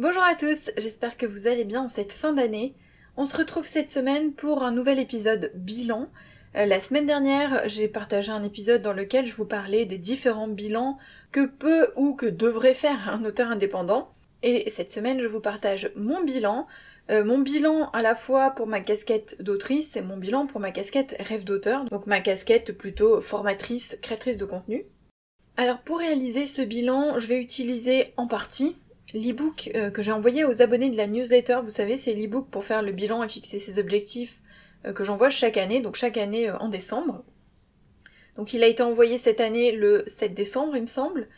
Bonjour à tous, j'espère que vous allez bien en cette fin d'année. On se retrouve cette semaine pour un nouvel épisode bilan. Euh, la semaine dernière, j'ai partagé un épisode dans lequel je vous parlais des différents bilans que peut ou que devrait faire un auteur indépendant. Et cette semaine, je vous partage mon bilan. Euh, mon bilan à la fois pour ma casquette d'autrice et mon bilan pour ma casquette rêve d'auteur, donc ma casquette plutôt formatrice, créatrice de contenu. Alors pour réaliser ce bilan, je vais utiliser en partie l'ebook euh, que j'ai envoyé aux abonnés de la newsletter. Vous savez, c'est l'ebook pour faire le bilan et fixer ses objectifs euh, que j'envoie chaque année, donc chaque année euh, en décembre. Donc il a été envoyé cette année le 7 décembre, il me semble.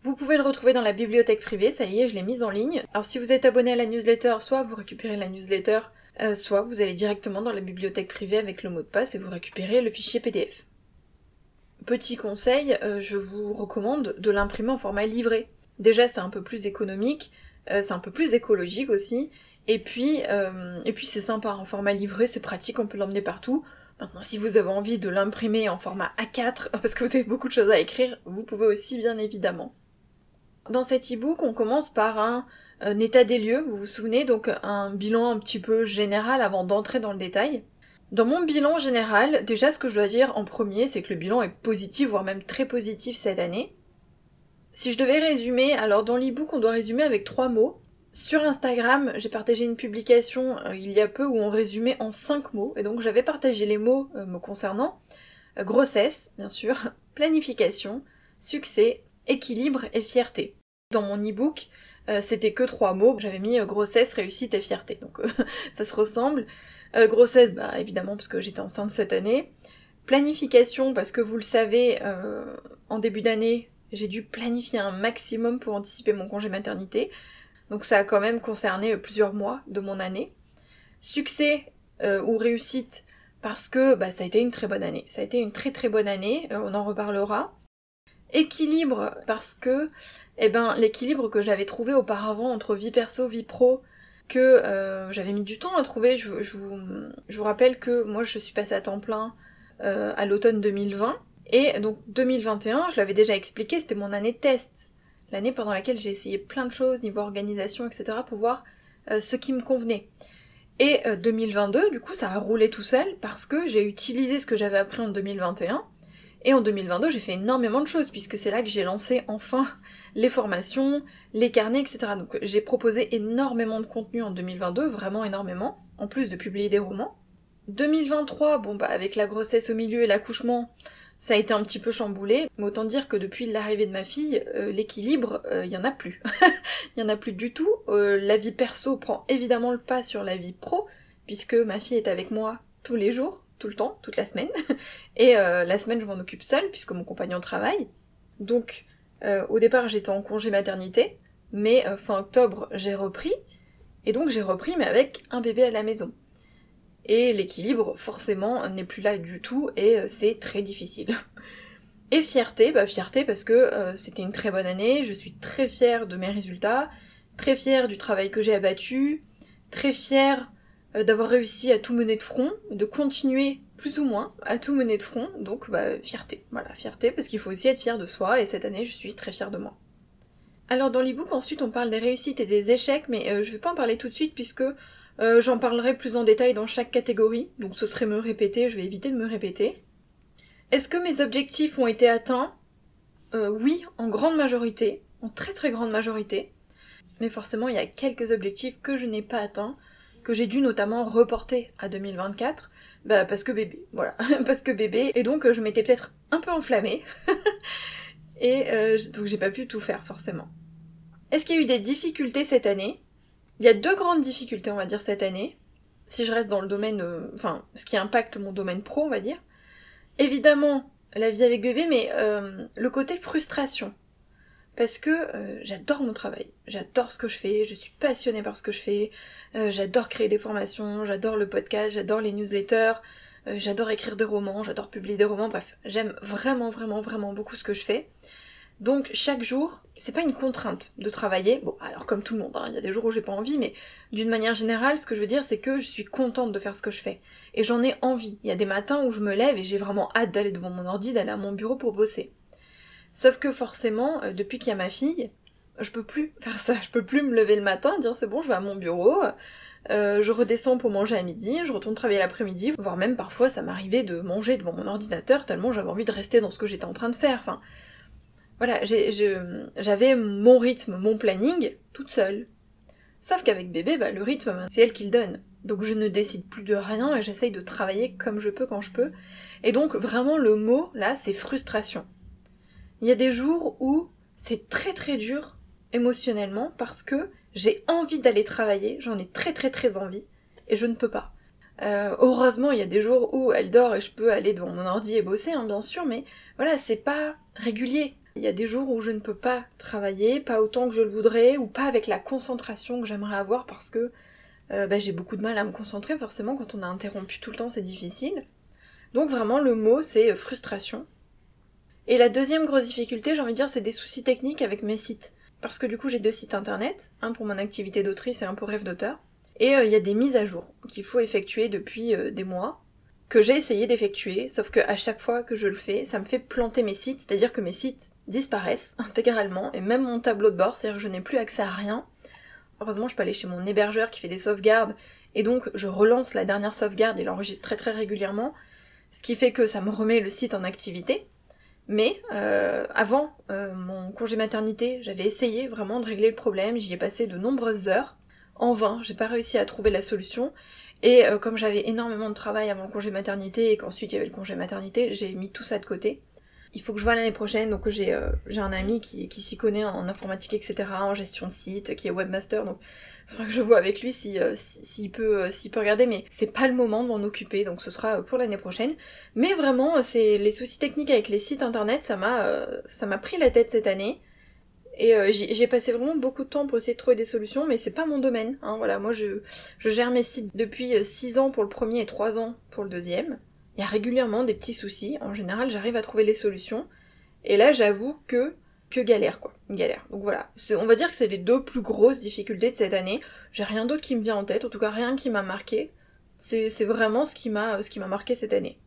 Vous pouvez le retrouver dans la bibliothèque privée, ça y est, je l'ai mise en ligne. Alors si vous êtes abonné à la newsletter, soit vous récupérez la newsletter, soit vous allez directement dans la bibliothèque privée avec le mot de passe et vous récupérez le fichier PDF. Petit conseil, je vous recommande de l'imprimer en format livré. Déjà, c'est un peu plus économique, euh, c'est un peu plus écologique aussi, et puis, euh, et puis c'est sympa en format livré, c'est pratique, on peut l'emmener partout. Maintenant, si vous avez envie de l'imprimer en format A4, parce que vous avez beaucoup de choses à écrire, vous pouvez aussi, bien évidemment. Dans cet e-book, on commence par un état des lieux, vous vous souvenez, donc un bilan un petit peu général avant d'entrer dans le détail. Dans mon bilan général, déjà ce que je dois dire en premier, c'est que le bilan est positif, voire même très positif cette année. Si je devais résumer, alors dans l'ebook on doit résumer avec trois mots. Sur Instagram, j'ai partagé une publication euh, il y a peu où on résumait en cinq mots, et donc j'avais partagé les mots euh, me concernant. Euh, grossesse, bien sûr, planification, succès, équilibre et fierté. Dans mon ebook, c'était que trois mots, j'avais mis grossesse, réussite et fierté, donc ça se ressemble. grossesse, bah évidemment parce que j'étais enceinte cette année. Planification, parce que vous le savez, en début d'année, j'ai dû planifier un maximum pour anticiper mon congé maternité. Donc ça a quand même concerné euh, plusieurs mois de mon année. Succès euh, ou réussite parce que bah, ça a été une très bonne année. Ça a été une très très bonne année, euh, on en reparlera. Équilibre parce que eh ben l'équilibre que j'avais trouvé auparavant entre vie perso, vie pro, que j'avais mis du temps à trouver. Je, vous, rappelle que moi je suis passée à temps plein à l'automne 2020 et donc 2021, je l'avais déjà expliqué, c'était mon année test. L'année pendant laquelle j'ai essayé plein de choses, niveau organisation, etc., pour voir euh, ce qui me convenait. Et 2022, euh, du coup, ça a roulé tout seul parce que j'ai utilisé ce que j'avais appris en 2021. Et en 2022, j'ai fait énormément de choses puisque c'est là que j'ai lancé enfin les formations, les carnets, etc. Donc j'ai proposé énormément de contenu en 2022, vraiment énormément, en plus de publier des romans. 2023, bon bah avec la grossesse au milieu et l'accouchement, ça a été un petit peu chamboulé, mais autant dire que depuis l'arrivée de ma fille, euh, l'équilibre, il euh, y en a plus. Il y en a plus du tout. Euh, la vie perso prend évidemment le pas sur la vie pro, puisque ma fille est avec moi tous les jours, tout le temps, toute la semaine. Et la semaine, je m'en occupe seule, puisque mon compagnon travaille. Donc, au départ, j'étais en congé maternité, mais fin octobre, j'ai repris. Et donc, j'ai repris, mais avec un bébé à la maison et l'équilibre forcément n'est plus là du tout et euh, c'est très difficile. Et fierté, bah fierté parce que euh, c'était une très bonne année, je suis très fière de mes résultats, très fière du travail que j'ai abattu, très fière euh, d'avoir réussi à tout mener de front, de continuer plus ou moins à tout mener de front, donc bah fierté, voilà, fierté parce qu'il faut aussi être fier de soi et cette année je suis très fière de moi. Alors dans l'ebook ensuite on parle des réussites et des échecs mais je vais pas en parler tout de suite puisque euh, j'en parlerai plus en détail dans chaque catégorie, donc ce serait me répéter, je vais éviter de me répéter. Est-ce que mes objectifs ont été atteints? Euh, Oui, en grande majorité, en très très grande majorité. Mais forcément, il y a quelques objectifs que je n'ai pas atteints, que j'ai dû notamment reporter à 2024, bah parce que bébé, voilà, parce que bébé, et donc je m'étais peut-être un peu enflammée, et euh, donc j'ai pas pu tout faire forcément. Est-ce qu'il y a eu des difficultés cette année? Il y a deux grandes difficultés, on va dire, cette année. Si je reste dans le domaine, euh, enfin, ce qui impacte mon domaine pro, on va dire. Évidemment, la vie avec bébé, mais euh, le côté frustration. Parce que euh, j'adore mon travail, j'adore ce que je fais, je suis passionnée par ce que je fais, j'adore créer des formations, j'adore le podcast, j'adore les newsletters, j'adore écrire des romans, j'adore publier des romans, bref, j'aime vraiment, vraiment, vraiment beaucoup ce que je fais. Donc chaque jour, c'est pas une contrainte de travailler. Bon, alors comme tout le monde, hein, il y a des jours où j'ai pas envie, mais d'une manière générale, ce que je veux dire, c'est que je suis contente de faire ce que je fais. Et j'en ai envie. Il y a des matins où je me lève et j'ai vraiment hâte d'aller devant mon ordi, d'aller à mon bureau pour bosser. Sauf que forcément, euh, depuis qu'il y a ma fille, je peux plus faire ça, je peux plus me lever le matin, dire c'est bon, je vais à mon bureau, euh, je redescends pour manger à midi, je retourne travailler l'après-midi, voire même parfois ça m'arrivait de manger devant mon ordinateur tellement j'avais envie de rester dans ce que j'étais en train de faire. Voilà, j'avais mon rythme, mon planning, toute seule. Sauf qu'avec bébé, bah, le rythme, c'est elle qui le donne. Donc je ne décide plus de rien et j'essaye de travailler comme je peux quand je peux. Et donc vraiment le mot là, c'est frustration. Il y a des jours où c'est très très dur émotionnellement parce que j'ai envie d'aller travailler, j'en ai très très très envie, et je ne peux pas. Euh, heureusement, il y a des jours où elle dort et je peux aller devant mon ordi et bosser, hein, bien sûr, mais voilà, c'est pas régulier. Il y a des jours où je ne peux pas travailler, pas autant que je le voudrais, ou pas avec la concentration que j'aimerais avoir parce que euh, bah, j'ai beaucoup de mal à me concentrer, forcément, quand on a interrompu tout le temps, c'est difficile. Donc vraiment, le mot, c'est frustration. Et la deuxième grosse difficulté, j'ai envie de dire, c'est des soucis techniques avec mes sites parce que du coup j'ai deux sites internet, un pour mon activité d'autrice et un pour rêve d'auteur. Et euh, il y a des mises à jour qu'il faut effectuer depuis euh, des mois, que j'ai essayé d'effectuer, sauf que à chaque fois que je le fais, ça me fait planter mes sites, c'est-à-dire que mes sites disparaissent intégralement, et même mon tableau de bord, c'est-à-dire que je n'ai plus accès à rien. Heureusement, je peux aller chez mon hébergeur qui fait des sauvegardes, et donc je relance la dernière sauvegarde, il enregistre très très régulièrement, ce qui fait que ça me remet le site en activité, mais euh, avant euh, mon congé maternité, j'avais essayé vraiment de régler le problème, j'y ai passé de nombreuses heures. En vain, j'ai pas réussi à trouver la solution. Et euh, comme j'avais énormément de travail avant le congé maternité et qu'ensuite il y avait le congé maternité, j'ai mis tout ça de côté. Il faut que je vois l'année prochaine, donc j'ai j'ai un ami qui, qui s'y connaît en informatique, etc., en gestion de site, qui est webmaster, donc faudra que je vois avec lui s'il euh, si, peut, euh, peut regarder, mais c'est pas le moment de m'en occuper, donc ce sera pour l'année prochaine. Mais vraiment, c'est les soucis techniques avec les sites internet, ça m'a, euh, pris la tête cette année. Et j'ai passé vraiment beaucoup de temps pour essayer de trouver des solutions, mais c'est pas mon domaine. Hein, voilà, moi je, je gère mes sites depuis 6 ans pour le premier et 3 ans pour le deuxième. Il y a régulièrement des petits soucis. En général, j'arrive à trouver les solutions. Et là, j'avoue que que galère quoi, galère. Donc voilà, on va dire que c'est les deux plus grosses difficultés de cette année. J'ai rien d'autre qui me vient en tête, en tout cas rien qui m'a marqué. C'est vraiment ce qui m'a ce marqué cette année.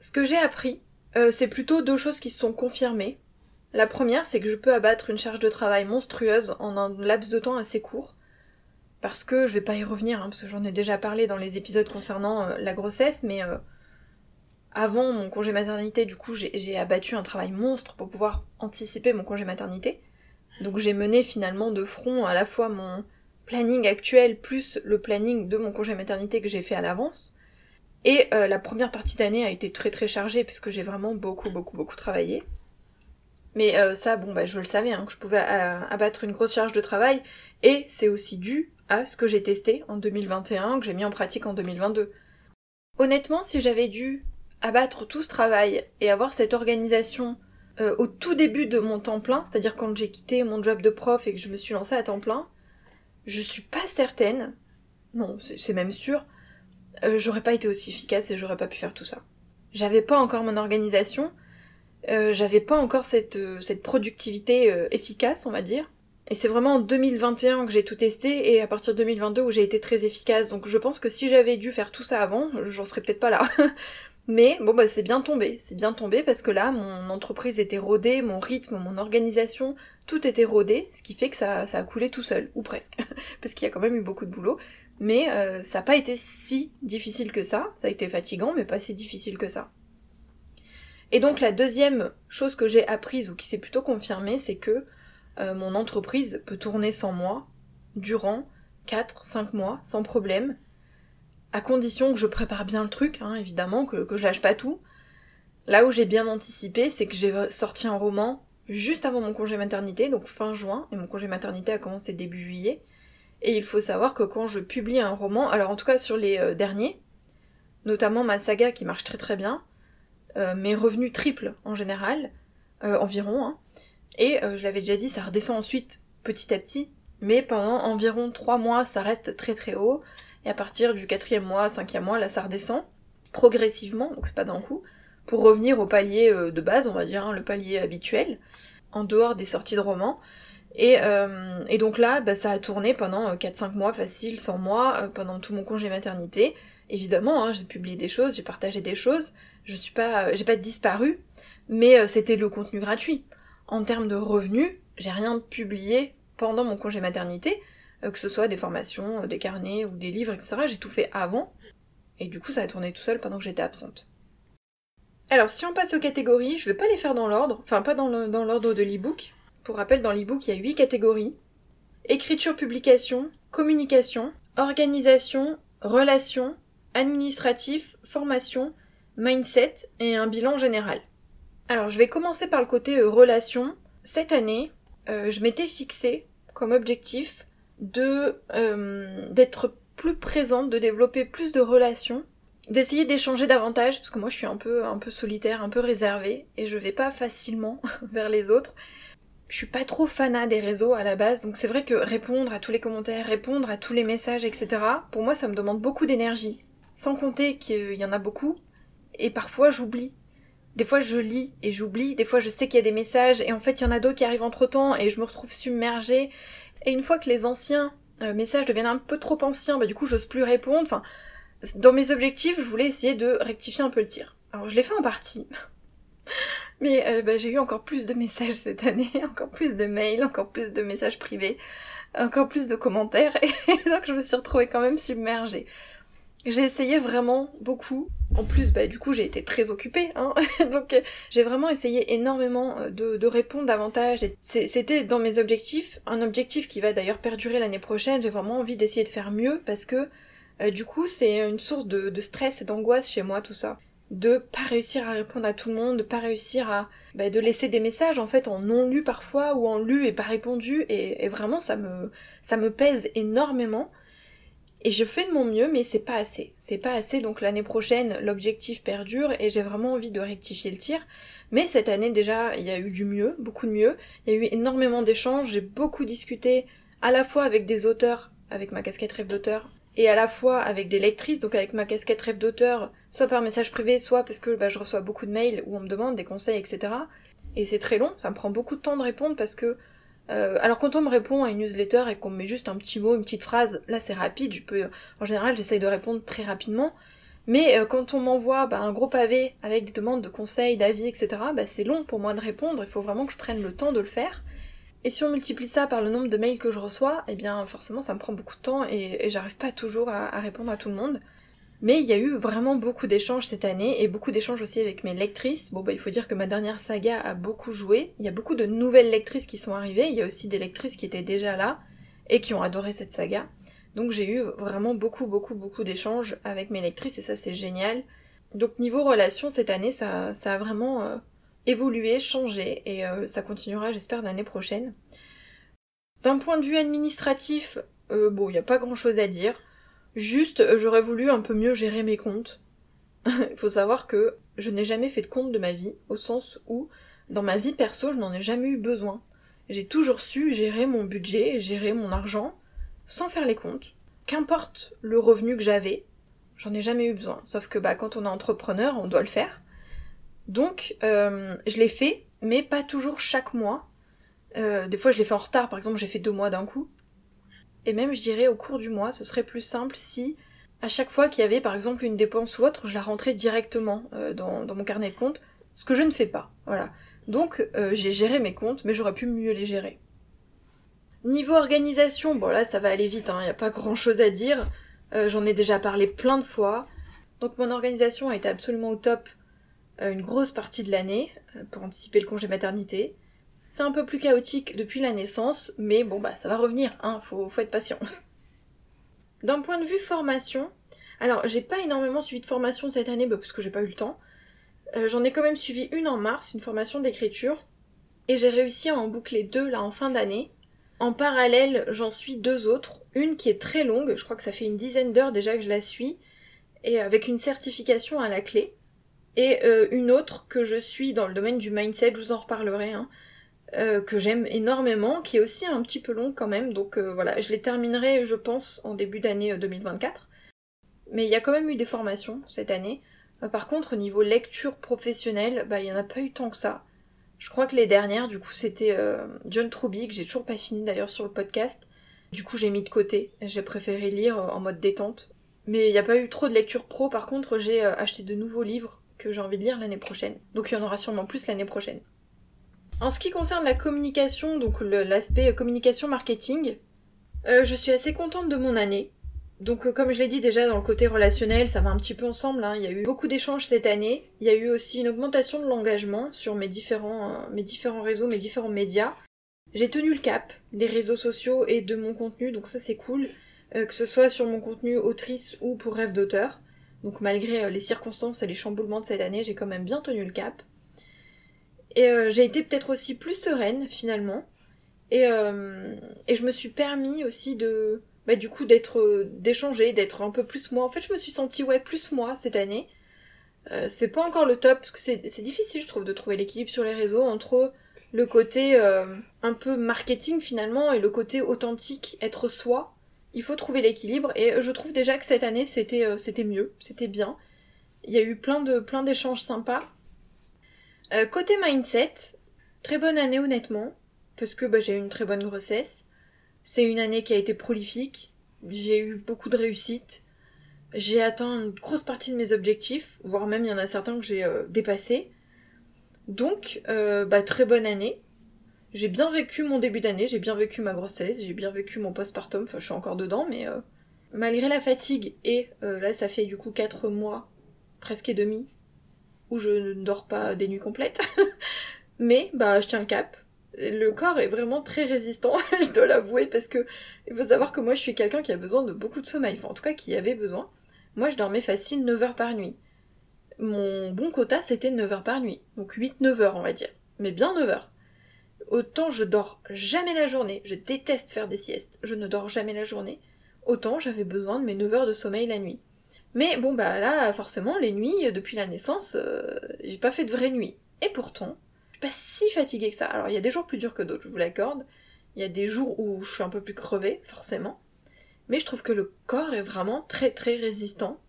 Ce que j'ai appris, euh, c'est plutôt deux choses qui se sont confirmées. La première, c'est que je peux abattre une charge de travail monstrueuse en un laps de temps assez court. Parce que je vais pas y revenir, hein, parce que j'en ai déjà parlé dans les épisodes concernant euh, la grossesse, mais euh, avant mon congé maternité, du coup, j'ai abattu un travail monstre pour pouvoir anticiper mon congé maternité. Donc j'ai mené finalement de front à la fois mon planning actuel plus le planning de mon congé maternité que j'ai fait à l'avance. Et euh, la première partie d'année a été très très chargée puisque j'ai vraiment beaucoup beaucoup beaucoup travaillé. Mais euh, ça, bon bah je le savais, hein, que je pouvais euh, abattre une grosse charge de travail. Et c'est aussi dû à ce que j'ai testé en 2021, que j'ai mis en pratique en 2022. Honnêtement, si j'avais dû abattre tout ce travail et avoir cette organisation euh, au tout début de mon temps plein, c'est-à-dire quand j'ai quitté mon job de prof et que je me suis lancée à temps plein, je suis pas certaine, non, c'est même sûr, euh, j'aurais pas été aussi efficace et j'aurais pas pu faire tout ça. J'avais pas encore mon organisation, euh, j'avais pas encore cette, cette productivité efficace, on va dire. Et c'est vraiment en 2021 que j'ai tout testé et à partir de 2022 où j'ai été très efficace. Donc je pense que si j'avais dû faire tout ça avant, j'en serais peut-être pas là. Mais bon bah c'est bien tombé, c'est bien tombé parce que là mon entreprise était rodée, mon rythme, mon organisation, tout était rodé, ce qui fait que ça, ça a coulé tout seul, ou presque, parce qu'il y a quand même eu beaucoup de boulot. Mais euh, ça n'a pas été si difficile que ça, ça a été fatigant mais pas si difficile que ça. Et donc la deuxième chose que j'ai apprise ou qui s'est plutôt confirmée, c'est que euh, mon entreprise peut tourner sans moi durant 4-5 mois sans problème à condition que je prépare bien le truc, hein, évidemment, que, je lâche pas tout. Là où j'ai bien anticipé, c'est que j'ai sorti un roman juste avant mon congé maternité, donc fin juin, et mon congé maternité a commencé début juillet. Et il faut savoir que quand je publie un roman, alors en tout cas sur les euh, derniers, notamment ma saga qui marche très très bien, euh, mes revenus triplent en général, euh, environ, hein, et je l'avais déjà dit, ça redescend ensuite petit à petit, mais pendant environ trois mois ça reste très très haut, et à partir du quatrième mois, cinquième mois, là ça redescend progressivement, donc c'est pas d'un coup, pour revenir au palier euh, de base, on va dire, hein, le palier habituel, en dehors des sorties de romans. Et, euh, et donc là, bah, ça a tourné pendant 4-5 euh, mois facile, 100 mois, pendant tout mon congé maternité. Évidemment, hein, j'ai publié des choses, j'ai partagé des choses, je suis pas, j'ai pas disparu, mais c'était le contenu gratuit. En termes de revenus, j'ai rien publié pendant mon congé maternité, que ce soit des formations, euh, des carnets ou des livres, etc. J'ai tout fait avant. Et du coup, ça a tourné tout seul pendant que j'étais absente. Alors, si on passe aux catégories, je vais pas les faire dans l'ordre, enfin pas dans l'ordre de l'e-book. Pour rappel, dans l'e-book, il y a 8 catégories. Écriture, publication, communication, organisation, relations, administratif, formation, mindset et un bilan général. Alors, je vais commencer par le côté euh, relations. Cette année, je m'étais fixé comme objectif de euh, d'être plus présente, de développer plus de relations, d'essayer d'échanger davantage parce que moi je suis un peu un peu solitaire, un peu réservée et je vais pas facilement vers les autres. Je suis pas trop fanat des réseaux à la base, donc c'est vrai que répondre à tous les commentaires, répondre à tous les messages, etc. Pour moi, ça me demande beaucoup d'énergie. Sans compter qu'il y en a beaucoup, et parfois j'oublie. Des fois je lis et j'oublie, des fois je sais qu'il y a des messages et en fait il y en a d'autres qui arrivent entre temps et je me retrouve submergée et une fois que les anciens euh, messages deviennent un peu trop anciens, bah du coup j'ose plus répondre. Enfin, dans mes objectifs, je voulais essayer de rectifier un peu le tir. Alors je l'ai fait en partie. Mais euh, bah, j'ai eu encore plus de messages cette année, encore plus de mails, encore plus de messages privés, encore plus de commentaires, et donc je me suis retrouvée quand même submergée. J'ai essayé vraiment beaucoup. En plus, bah, du coup, j'ai été très occupée, hein. donc euh, j'ai vraiment essayé énormément euh, de, répondre davantage. C'était dans mes objectifs, un objectif qui va d'ailleurs perdurer l'année prochaine. J'ai vraiment envie d'essayer de faire mieux parce que euh, du coup, c'est une source de, stress et d'angoisse chez moi, tout ça. De pas réussir à répondre à tout le monde, de pas réussir à bah, de laisser des messages en fait en non lu parfois ou en lu et pas répondu et, et vraiment ça me ça me pèse énormément. Et je fais de mon mieux, mais c'est pas assez. C'est pas assez, donc l'année prochaine, l'objectif perdure et j'ai vraiment envie de rectifier le tir. Mais cette année déjà, il y a eu du mieux, beaucoup de mieux. Il y a eu énormément d'échanges, j'ai beaucoup discuté à la fois avec des auteurs, avec ma casquette rêve d'auteur, et à la fois avec des lectrices, donc avec ma casquette rêve d'auteur, soit par message privé, soit parce que bah, je reçois beaucoup de mails où on me demande des conseils, etc. Et c'est très long, ça me prend beaucoup de temps de répondre parce que euh, alors quand on me répond à une newsletter et qu'on me met juste un petit mot, une petite phrase, là c'est rapide, je peux, en général j'essaye de répondre très rapidement. Mais euh, quand on m'envoie bah, un gros pavé avec des demandes de conseils, d'avis, etc., bah, c'est long pour moi de répondre, il faut vraiment que je prenne le temps de le faire. Et si on multiplie ça par le nombre de mails que je reçois, eh bien forcément ça me prend beaucoup de temps et, j'arrive pas toujours à, répondre à tout le monde. Mais il y a eu vraiment beaucoup d'échanges cette année et beaucoup d'échanges aussi avec mes lectrices. Bon bah il faut dire que ma dernière saga a beaucoup joué. Il y a beaucoup de nouvelles lectrices qui sont arrivées. Il y a aussi des lectrices qui étaient déjà là et qui ont adoré cette saga. Donc j'ai eu vraiment beaucoup beaucoup beaucoup d'échanges avec mes lectrices et ça c'est génial. Donc niveau relation cette année ça, a vraiment euh, évolué, changé et euh, ça continuera j'espère l'année prochaine. D'un point de vue administratif, euh, bon il n'y a pas grand chose à dire. Juste, j'aurais voulu un peu mieux gérer mes comptes. Il faut savoir que je n'ai jamais fait de compte de ma vie, au sens où, dans ma vie perso, je n'en ai jamais eu besoin. J'ai toujours su gérer mon budget, gérer mon argent, sans faire les comptes. Qu'importe le revenu que j'avais, j'en ai jamais eu besoin. Sauf que bah, quand on est entrepreneur, on doit le faire. Donc, euh, je l'ai fait, mais pas toujours chaque mois. Euh, des fois, je l'ai fait en retard, par exemple, j'ai fait deux mois d'un coup. Et même, je dirais, au cours du mois, ce serait plus simple si, à chaque fois qu'il y avait, par exemple, une dépense ou autre, je la rentrais directement euh, dans, mon carnet de compte, ce que je ne fais pas. Voilà. Donc, euh, j'ai géré mes comptes, mais j'aurais pu mieux les gérer. Niveau organisation, bon là, ça va aller vite, il hein, n'y a pas grand chose à dire. Euh, j'en ai déjà parlé plein de fois. Donc, mon organisation a été absolument au top une grosse partie de l'année, pour anticiper le congé maternité. C'est un peu plus chaotique depuis la naissance, mais bon bah ça va revenir, hein, faut, faut être patient. D'un point de vue formation, alors j'ai pas énormément suivi de formation cette année bah, parce que j'ai pas eu le temps. Euh, j'en ai quand même suivi une en mars, une formation d'écriture, et j'ai réussi à en boucler deux là en fin d'année. En parallèle, j'en suis deux autres, une qui est très longue, je crois que ça fait une dizaine d'heures déjà que je la suis, et avec une certification à la clé, et euh, une autre que je suis dans le domaine du mindset, je vous en reparlerai, hein, euh, que j'aime énormément, qui est aussi un petit peu long quand même, donc euh, voilà, je les terminerai je pense en début d'année 2024. Euh, Mais il y a quand même eu des formations cette année. par contre, au niveau lecture professionnelle, bah il y en a pas eu tant que ça. Je crois que les dernières, du coup, c'était John Truby, que j'ai toujours pas fini d'ailleurs sur le podcast. Du coup, j'ai mis de côté. J'ai préféré lire en mode détente. Mais il n'y a pas eu trop de lecture pro. Par contre, j'ai acheté de nouveaux livres que j'ai envie de lire l'année prochaine. Donc il y en aura sûrement plus l'année prochaine. En ce qui concerne la communication, donc l'aspect communication marketing, euh, je suis assez contente de mon année. Donc comme je l'ai dit déjà dans le côté relationnel, ça va un petit peu ensemble. Hein. Il y a eu beaucoup d'échanges cette année. Il y a eu aussi une augmentation de l'engagement sur mes différents, mes différents réseaux, mes différents médias. J'ai tenu le cap des réseaux sociaux et de mon contenu, donc ça c'est cool. que ce soit sur mon contenu autrice ou pour rêve d'auteur. Donc malgré les circonstances et les chamboulements de cette année, j'ai quand même bien tenu le cap. Et euh, j'ai été peut-être aussi plus sereine finalement. Et, euh, et je me suis permis aussi de, bah, du coup, d'être, euh, d'échanger, d'être un peu plus moi. En fait, je me suis sentie, ouais, plus moi cette année. Euh, c'est pas encore le top, parce que c'est, difficile, je trouve, de trouver l'équilibre sur les réseaux entre le côté un peu marketing finalement et le côté authentique, être soi. Il faut trouver l'équilibre et je trouve déjà que cette année c'était c'était mieux, c'était bien. Il y a eu plein de plein d'échanges sympas. Euh, côté mindset, très bonne année honnêtement, parce que bah, j'ai eu une très bonne grossesse. C'est une année qui a été prolifique. J'ai eu beaucoup de réussite. J'ai atteint une grosse partie de mes objectifs, voire même il y en a certains que j'ai euh, dépassés. Donc, euh, bah, très bonne année. J'ai bien vécu mon début d'année, j'ai bien vécu ma grossesse, j'ai bien vécu mon postpartum, enfin je suis encore dedans, mais malgré la fatigue, et là ça fait du coup 4 mois, presque et demi, je ne dors pas des nuits complètes. Mais bah je tiens le cap. Le corps est vraiment très résistant, je dois l'avouer, parce que il faut savoir que moi je suis quelqu'un qui a besoin de beaucoup de sommeil, enfin en tout cas qui avait besoin. Moi je dormais facile 9 heures par nuit. Mon bon quota c'était 9 heures par nuit, donc 8-9 heures on va dire, mais bien 9 heures. Autant je dors jamais la journée, je déteste faire des siestes, je ne dors jamais la journée, autant j'avais besoin de mes 9 heures de sommeil la nuit. Mais bon, bah là, forcément, les nuits, depuis la naissance, euh, j'ai pas fait de vraies nuits. Et pourtant, je suis pas si fatiguée que ça. Alors, il y a des jours plus durs que d'autres, je vous l'accorde. Il y a des jours où je suis un peu plus crevée, forcément. Mais je trouve que le corps est vraiment très très résistant.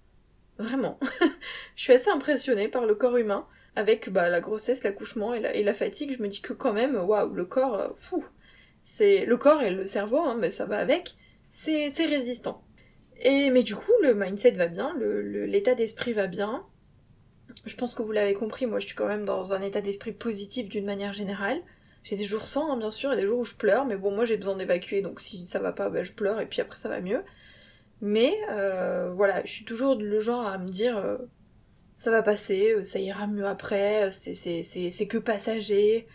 Vraiment. je suis assez impressionnée par le corps humain. Avec bah, la grossesse, l'accouchement et la, et la fatigue, je me dis que quand même, waouh, le corps, euh, fou. C'est le corps et le cerveau, hein, mais ça va avec. C'est résistant. Et mais du coup, le mindset va bien, l'état d'esprit va bien. Je pense que vous l'avez compris, moi je suis quand même dans un état d'esprit positif d'une manière générale. J'ai des jours sans, hein, bien sûr, et des jours où je pleure, mais bon, moi j'ai besoin d'évacuer, donc si ça va pas, bah, je pleure, et puis après ça va mieux. Mais euh, voilà, je suis toujours le genre à me dire, euh, ça va passer, euh, ça ira mieux après, c'est que passager,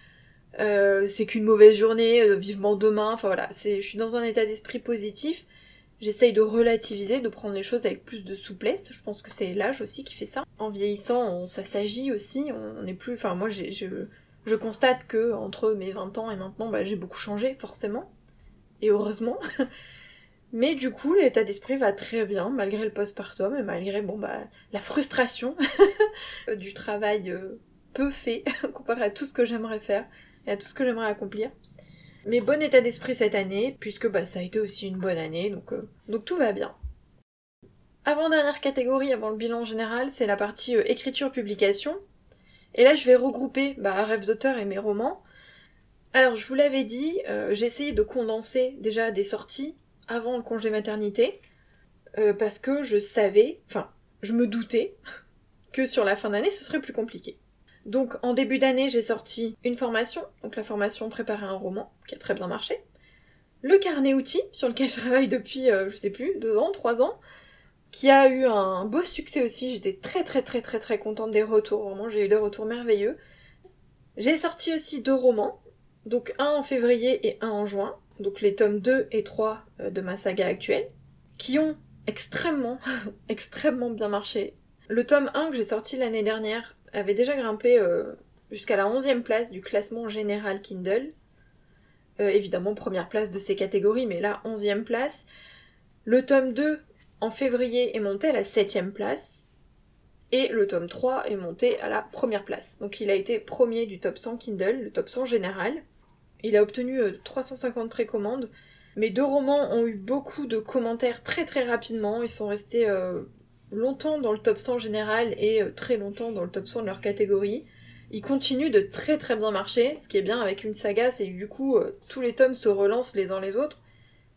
c'est qu'une mauvaise journée, vivement demain, enfin voilà, je suis dans un état d'esprit positif. J'essaye de relativiser, de prendre les choses avec plus de souplesse. Je pense que c'est l'âge aussi qui fait ça. En vieillissant, ça s'agit aussi. On n'est plus. Enfin, moi, je, constate que entre mes 20 ans et maintenant, bah, j'ai beaucoup changé, forcément. Et heureusement. Mais du coup, l'état d'esprit va très bien, malgré le postpartum et malgré bon bah la frustration du travail euh, peu fait comparé à tout ce que j'aimerais faire et à tout ce que j'aimerais accomplir. Mais bon état d'esprit cette année, puisque bah, ça a été aussi une bonne année, donc, euh, tout va bien. Avant-dernière catégorie, avant le bilan général, c'est la partie euh, écriture-publication. Et là, je vais regrouper bah, Rêve d'auteur et mes romans. Alors, je vous l'avais dit, euh, j'ai essayé de condenser déjà des sorties avant le congé maternité, parce que je savais, enfin, je me doutais que sur la fin d'année, ce serait plus compliqué. Donc en début d'année, j'ai sorti une formation, donc la formation préparer un roman, qui a très bien marché. Le carnet outils, sur lequel je travaille depuis, euh, je sais plus, deux ans, trois ans, qui a eu un beau succès aussi. J'étais très très très très très contente des retours, vraiment, j'ai eu des retours merveilleux. J'ai sorti aussi deux romans, donc un en février et un en juin, donc les tomes 2 et 3 euh, de ma saga actuelle, qui ont extrêmement, extrêmement bien marché. Le tome 1 que j'ai sorti l'année dernière avait déjà grimpé euh, jusqu'à la 11e place du classement général Kindle. Euh, évidemment, première place de ces catégories, mais là, 11e place. Le tome 2, en février, est monté à la 7e place. Et le tome 3 est monté à la première place. Donc il a été premier du top 100 Kindle, le top 100 général. Il a obtenu 350 euh, précommandes. Mes deux romans ont eu beaucoup de commentaires très très rapidement. Ils sont restés longtemps dans le top 100 général et euh, très longtemps dans le top 100 de leur catégorie. Ils continuent de très très bien marcher. Ce qui est bien avec une saga, c'est du coup, euh, tous les tomes se relancent les uns les autres.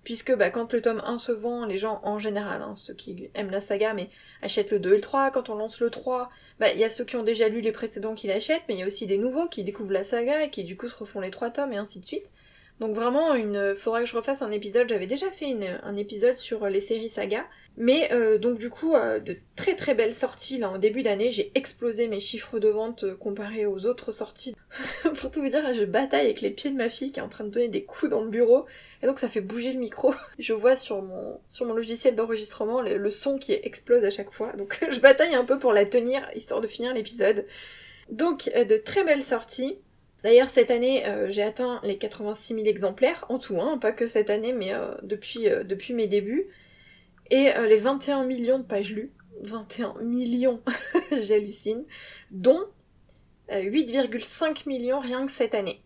puisque bah, quand le tome 1 se vend, les gens en général, hein, ceux qui aiment la saga, mais achètent le 2 et le 3, quand on lance le 3, bah, il y a ceux qui ont déjà lu les précédents qui l'achètent, mais il y a aussi des nouveaux qui découvrent la saga et qui du coup se refont les 3 tomes et ainsi de suite. Donc vraiment, une... faudra que je refasse un épisode, j'avais déjà fait un épisode sur les séries saga, mais euh, donc du coup, euh, de très très belles sorties là en début d'année, j'ai explosé mes chiffres de vente euh, comparés aux autres sorties. Pour tout vous dire, je bataille avec les pieds de ma fille qui est en train de donner des coups dans le bureau, et donc ça fait bouger le micro. je vois sur mon, sur mon logiciel d'enregistrement le, son qui explose à chaque fois, donc je bataille un peu pour la tenir, histoire de finir l'épisode. Donc de très belles sorties. D'ailleurs, cette année, j'ai atteint les 86 000 exemplaires en tout, hein, pas que cette année, mais depuis, depuis mes débuts. Et euh, les 21 millions de pages lues, 21 millions, j'hallucine, dont 8,5 euh, millions rien que cette année.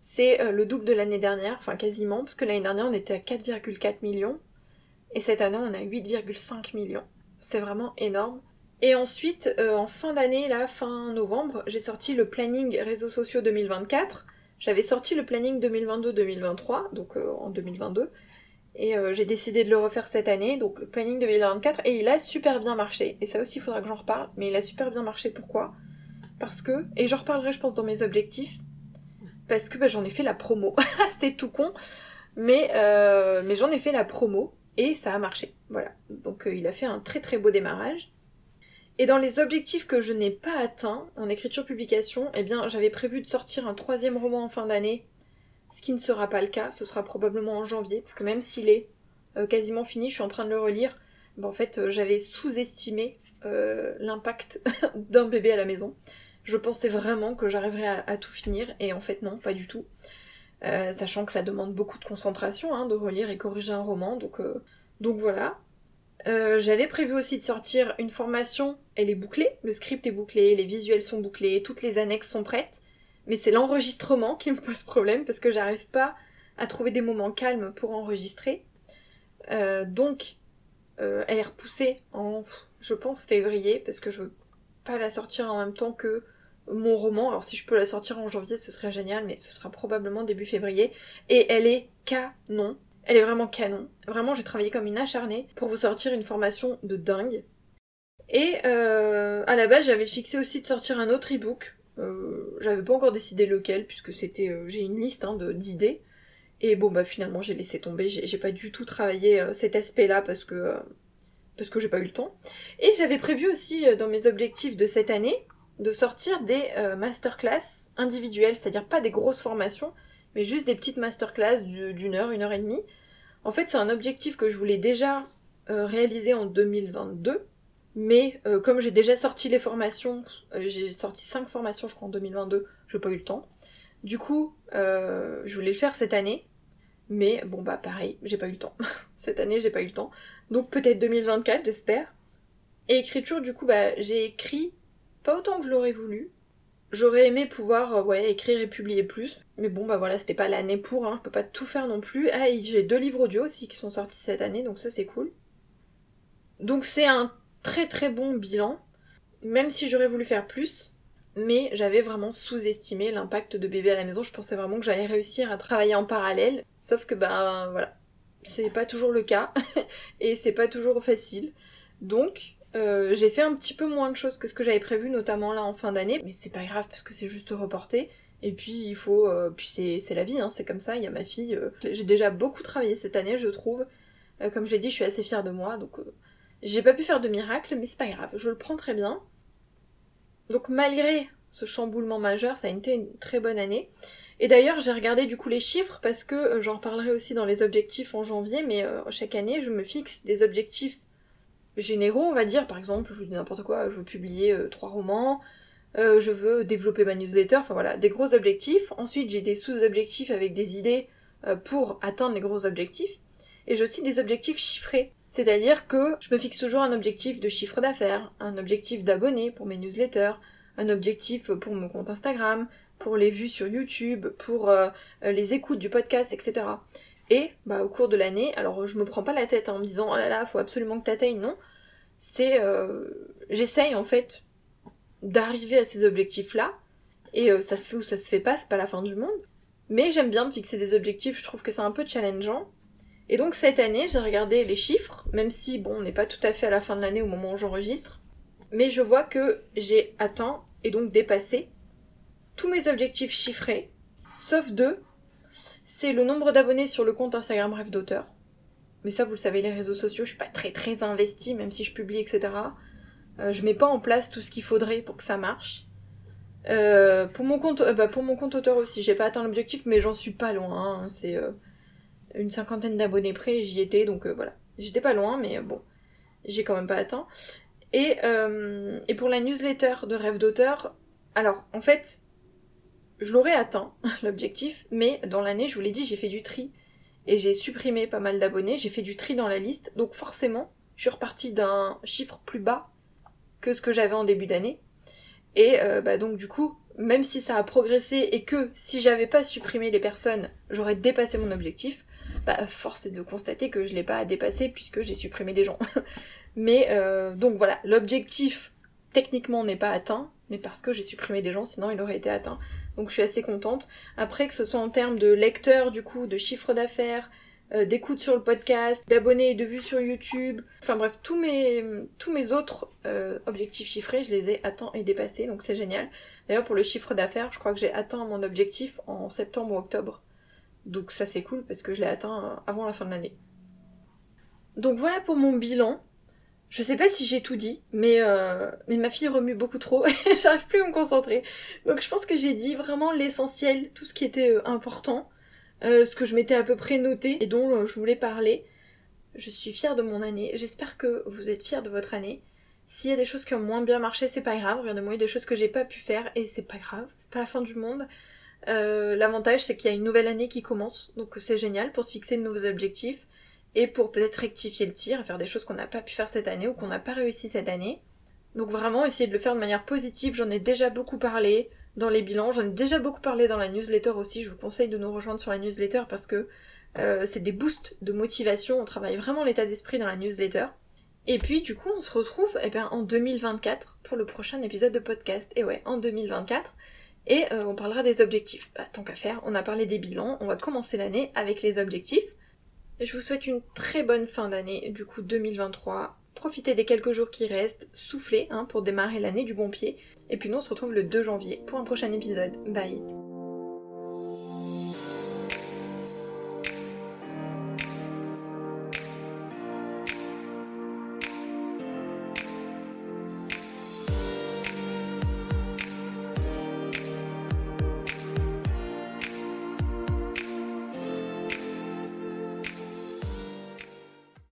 C'est euh, le double de l'année dernière, enfin quasiment, parce que l'année dernière on était à 4,4 millions, et cette année on a 8,5 millions. C'est vraiment énorme. Et ensuite, en fin d'année, là, fin novembre, j'ai sorti le planning réseaux sociaux 2024. J'avais sorti le planning 2022-2023, donc en 2022, et euh, j'ai décidé de le refaire cette année, donc le planning 2024, et il a super bien marché. Et ça aussi, il faudra que j'en reparle, mais il a super bien marché. Pourquoi? Parce que, et j'en reparlerai, je pense, dans mes objectifs, parce que bah, j'en ai fait la promo. C'est tout con, mais, euh, mais j'en ai fait la promo, et ça a marché. Voilà. Donc euh, il a fait un très très beau démarrage. Et dans les objectifs que je n'ai pas atteints en écriture-publication, eh bien, j'avais prévu de sortir un troisième roman en fin d'année ce qui ne sera pas le cas, ce sera probablement en janvier, parce que même s'il est euh, quasiment fini, je suis en train de le relire, ben, en fait euh, j'avais sous-estimé euh, l'impact d'un bébé à la maison. Je pensais vraiment que j'arriverais à, tout finir, et en fait non, pas du tout. sachant que ça demande beaucoup de concentration hein, de relire et corriger un roman, donc, donc voilà. J'avais prévu aussi de sortir une formation, elle est bouclée, le script est bouclé, les visuels sont bouclés, toutes les annexes sont prêtes mais c'est l'enregistrement qui me pose problème parce que j'arrive pas à trouver des moments calmes pour enregistrer. Euh, donc, euh, elle est repoussée en, je pense, février parce que je veux pas la sortir en même temps que mon roman. Alors si je peux la sortir en janvier, ce serait génial, mais ce sera probablement début février. Et elle est canon. Elle est vraiment canon. Vraiment, j'ai travaillé comme une acharnée pour vous sortir une formation de dingue. Et euh, à la base, j'avais fixé aussi de sortir un autre e-book euh, j'avais pas encore décidé lequel, puisque c'était. Euh, j'ai une liste hein, d'idées. Et bon, bah finalement, j'ai laissé tomber. J'ai pas du tout travaillé euh, cet aspect-là parce que. parce que j'ai pas eu le temps. Et j'avais prévu aussi, dans mes objectifs de cette année, de sortir des masterclass individuelles, c'est-à-dire pas des grosses formations, mais juste des petites masterclass d'une heure, une heure et demie. En fait, c'est un objectif que je voulais déjà réaliser en 2022 mais euh, comme j'ai déjà sorti les formations, euh, j'ai sorti 5 formations je crois en 2022, j'ai pas eu le temps. Du coup, euh, je voulais le faire cette année, mais bon bah pareil, j'ai pas eu le temps. cette année j'ai pas eu le temps. Donc peut-être 2024 j'espère. Et écriture du coup bah j'ai écrit pas autant que je l'aurais voulu. J'aurais aimé pouvoir ouais écrire et publier plus, mais bon bah voilà c'était pas l'année pour, hein, je peux pas tout faire non plus. Ah j'ai deux livres audio aussi qui sont sortis cette année donc ça c'est cool. Donc c'est un très très bon bilan, même si j'aurais voulu faire plus, mais j'avais vraiment sous-estimé l'impact de bébé à la maison. Je pensais vraiment que j'allais réussir à travailler en parallèle, sauf que ben voilà, c'est pas toujours le cas et c'est pas toujours facile. Donc euh, j'ai fait un petit peu moins de choses que ce que j'avais prévu, notamment là en fin d'année, mais c'est pas grave parce que c'est juste reporté. Et puis il faut, euh, puis c'est la vie, hein, c'est comme ça. Il y a ma fille. Euh, j'ai déjà beaucoup travaillé cette année, je trouve. comme je l'ai dit, je suis assez fière de moi, donc j'ai pas pu faire de miracle, mais c'est pas grave, je le prends très bien. Donc malgré ce chamboulement majeur, ça a été une très bonne année. Et d'ailleurs, j'ai regardé du coup les chiffres parce que euh, j'en reparlerai aussi dans les objectifs en janvier, mais euh, chaque année, je me fixe des objectifs généraux, on va dire. Par exemple, je vous dis n'importe quoi, je veux publier euh, trois romans, je veux développer ma newsletter, enfin voilà, des gros objectifs. Ensuite, j'ai des sous-objectifs avec des idées pour atteindre les gros objectifs. Et j'ai aussi des objectifs chiffrés. C'est-à-dire que je me fixe toujours un objectif de chiffre d'affaires, un objectif d'abonnés pour mes newsletters, un objectif pour mon compte Instagram, pour les vues sur YouTube, pour euh, les écoutes du podcast, etc. Et bah au cours de l'année, alors je me prends pas la tête en me disant oh là là, faut absolument que t'atteignes, non. C'est euh, j'essaye en fait d'arriver à ces objectifs-là, et euh, ça se fait ou ça se fait pas, c'est pas la fin du monde. Mais j'aime bien me fixer des objectifs, je trouve que c'est un peu challengeant, Et donc cette année, j'ai regardé les chiffres, même si bon, on n'est pas tout à fait à la fin de l'année au moment où j'enregistre, mais je vois que j'ai atteint et donc dépassé tous mes objectifs chiffrés, sauf deux. C'est le nombre d'abonnés sur le compte Instagram Rêve d'auteur. Mais ça, vous le savez, les réseaux sociaux, je suis pas très très investie, même si je publie, etc. Euh, je mets pas en place tout ce qu'il faudrait pour que ça marche. Euh, pour mon compte, euh, bah, pour mon compte auteur aussi, j'ai pas atteint l'objectif, mais j'en suis pas loin. Hein. C'est une cinquantaine d'abonnés près, j'y étais, donc voilà. J'étais pas loin, mais bon, j'ai quand même pas atteint. Et, et pour la newsletter de Rêve d'auteur, alors en fait, je l'aurais atteint, l'objectif, mais dans l'année, je vous l'ai dit, j'ai fait du tri. Et j'ai supprimé pas mal d'abonnés, j'ai fait du tri dans la liste, donc forcément, je suis repartie d'un chiffre plus bas que ce que j'avais en début d'année. Et euh, bah donc du coup, même si ça a progressé et que si j'avais pas supprimé les personnes, j'aurais dépassé mon objectif, bah force est de constater que je l'ai pas dépassé puisque j'ai supprimé des gens. mais euh, donc voilà, l'objectif techniquement n'est pas atteint, mais parce que j'ai supprimé des gens, sinon il aurait été atteint. Donc je suis assez contente. Après que ce soit en termes de lecteurs, du coup, de chiffre d'affaires, euh, d'écoute sur le podcast, d'abonnés et de vues sur YouTube, enfin bref, tous mes, mes autres euh, objectifs chiffrés, je les ai atteints et dépassés, donc c'est génial. D'ailleurs pour le chiffre d'affaires, je crois que j'ai atteint mon objectif en septembre ou octobre. Donc ça c'est cool parce que je l'ai atteint avant la fin de l'année. Donc voilà pour mon bilan. Je sais pas si j'ai tout dit, mais, euh, mais ma fille remue beaucoup trop et j'arrive plus à me concentrer. Donc je pense que j'ai dit vraiment l'essentiel, tout ce qui était euh, important, euh, ce que je m'étais à peu près noté et dont je voulais parler. Je suis fière de mon année. J'espère que vous êtes fiers de votre année. S'il y a des choses qui ont moins bien marché, c'est pas grave. Il y a des choses que j'ai pas pu faire et c'est pas grave. C'est pas la fin du monde. L'avantage, c'est qu'il y a une nouvelle année qui commence, donc c'est génial pour se fixer de nouveaux objectifs et pour peut-être rectifier le tir faire des choses qu'on n'a pas pu faire cette année ou qu'on n'a pas réussi cette année. Donc vraiment essayer de le faire de manière positive, j'en ai déjà beaucoup parlé dans les bilans, j'en ai déjà beaucoup parlé dans la newsletter aussi, je vous conseille de nous rejoindre sur la newsletter parce que euh, c'est des boosts de motivation, on travaille vraiment l'état d'esprit dans la newsletter. Et puis du coup on se retrouve eh bien, en 2024 pour le prochain épisode de podcast. Et ouais, en 2024. Et euh, on parlera des objectifs. Bah, tant qu'à faire, on a parlé des bilans, on va commencer l'année avec les objectifs. Je vous souhaite une très bonne fin d'année, du coup 2023. Profitez des quelques jours qui restent, soufflez hein, pour démarrer l'année du bon pied. Et puis nous on se retrouve le 2 janvier pour un prochain épisode. Bye